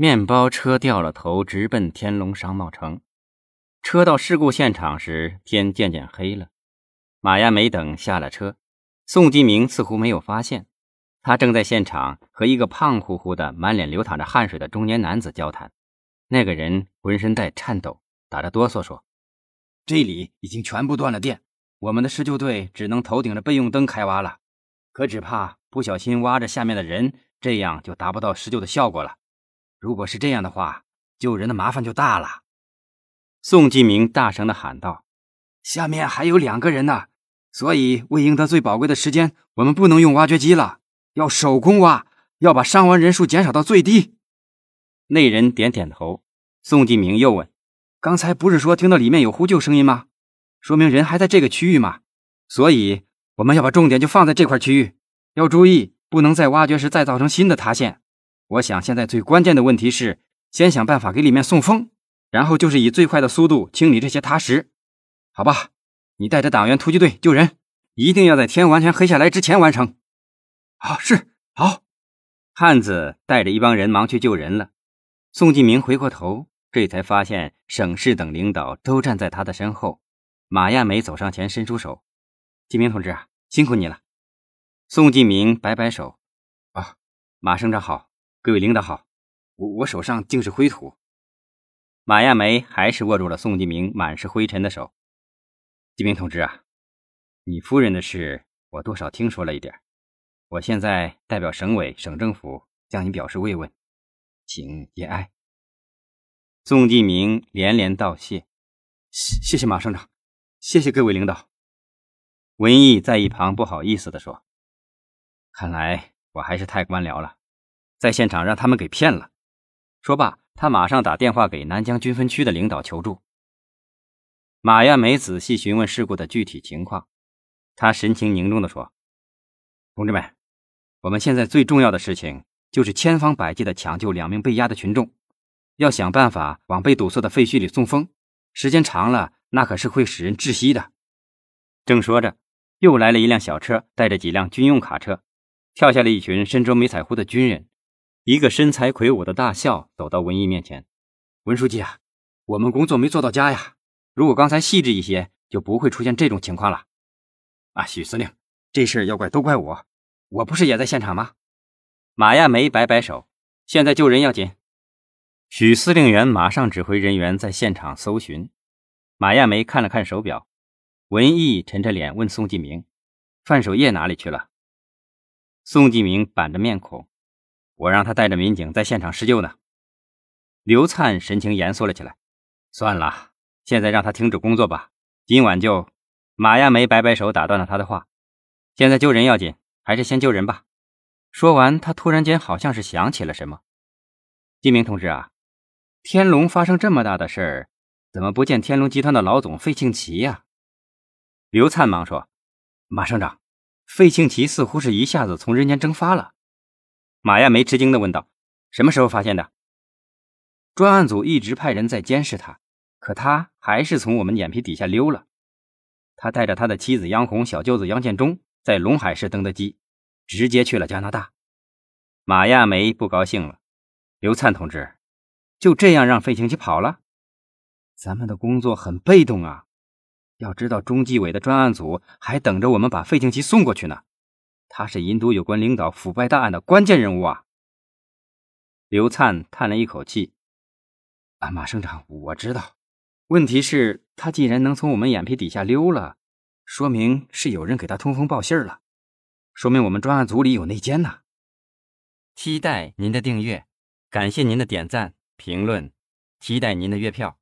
面包车掉了头，直奔天龙商贸城。车到事故现场时，天渐渐黑了。马亚梅等下了车，宋继明似乎没有发现，他正在现场和一个胖乎乎的、满脸流淌着汗水的中年男子交谈。那个人浑身在颤抖，打着哆嗦说：“这里已经全部断了电，我们的施救队只能头顶着备用灯开挖了。可只怕不小心挖着下面的人，这样就达不到施救的效果了。”如果是这样的话，救人的麻烦就大了。宋继明大声的喊道：“下面还有两个人呢，所以为赢得最宝贵的时间，我们不能用挖掘机了，要手工挖，要把伤亡人数减少到最低。”那人点点头。宋继明又问：“刚才不是说听到里面有呼救声音吗？说明人还在这个区域嘛？所以我们要把重点就放在这块区域，要注意，不能在挖掘时再造成新的塌陷。”我想，现在最关键的问题是，先想办法给里面送风，然后就是以最快的速度清理这些塌石，好吧？你带着党员突击队救人，一定要在天完全黑下来之前完成。好，是好。汉子带着一帮人忙去救人了。宋继明回过头，这才发现省市等领导都站在他的身后。马亚梅走上前，伸出手：“继明同志啊，辛苦你了。”宋继明摆摆手：“啊，马省长好。”各位领导好，我我手上尽是灰土。马亚梅还是握住了宋继明满是灰尘的手。继明同志啊，你夫人的事我多少听说了一点，我现在代表省委省政府向你表示慰问，请节哀。宋继明连连道谢，谢谢马省长，谢谢各位领导。文艺在一旁不好意思地说：“看来我还是太官僚了。”在现场让他们给骗了。说罢，他马上打电话给南疆军分区的领导求助。马亚梅仔细询问事故的具体情况，他神情凝重地说：“同志们，我们现在最重要的事情就是千方百计地抢救两名被压的群众，要想办法往被堵塞的废墟里送风。时间长了，那可是会使人窒息的。”正说着，又来了一辆小车，带着几辆军用卡车，跳下了一群身着迷彩服的军人。一个身材魁梧的大校走到文艺面前：“文书记啊，我们工作没做到家呀。如果刚才细致一些，就不会出现这种情况了。”啊，许司令，这事要怪都怪我，我不是也在现场吗？马亚梅摆摆手：“现在救人要紧。”许司令员马上指挥人员在现场搜寻。马亚梅看了看手表，文艺沉着脸问宋继明：“范守业哪里去了？”宋继明板着面孔。我让他带着民警在现场施救呢。刘灿神情严肃了起来。算了，现在让他停止工作吧。今晚就……马亚梅摆摆手打断了他的话。现在救人要紧，还是先救人吧。说完，他突然间好像是想起了什么。金明同志啊，天龙发生这么大的事儿，怎么不见天龙集团的老总费庆奇呀？刘灿忙说：“马省长，费庆奇似乎是一下子从人间蒸发了。”马亚梅吃惊地问道：“什么时候发现的？”专案组一直派人在监视他，可他还是从我们眼皮底下溜了。他带着他的妻子杨红、小舅子杨建忠在龙海市登的机，直接去了加拿大。马亚梅不高兴了：“刘灿同志，就这样让费庆奇跑了？咱们的工作很被动啊！要知道，中纪委的专案组还等着我们把费庆奇送过去呢。”他是银都有关领导腐败大案的关键人物啊！刘灿叹了一口气：“啊，马省长，我知道。问题是，他既然能从我们眼皮底下溜了，说明是有人给他通风报信了，说明我们专案组里有内奸呐。”期待您的订阅，感谢您的点赞、评论，期待您的月票。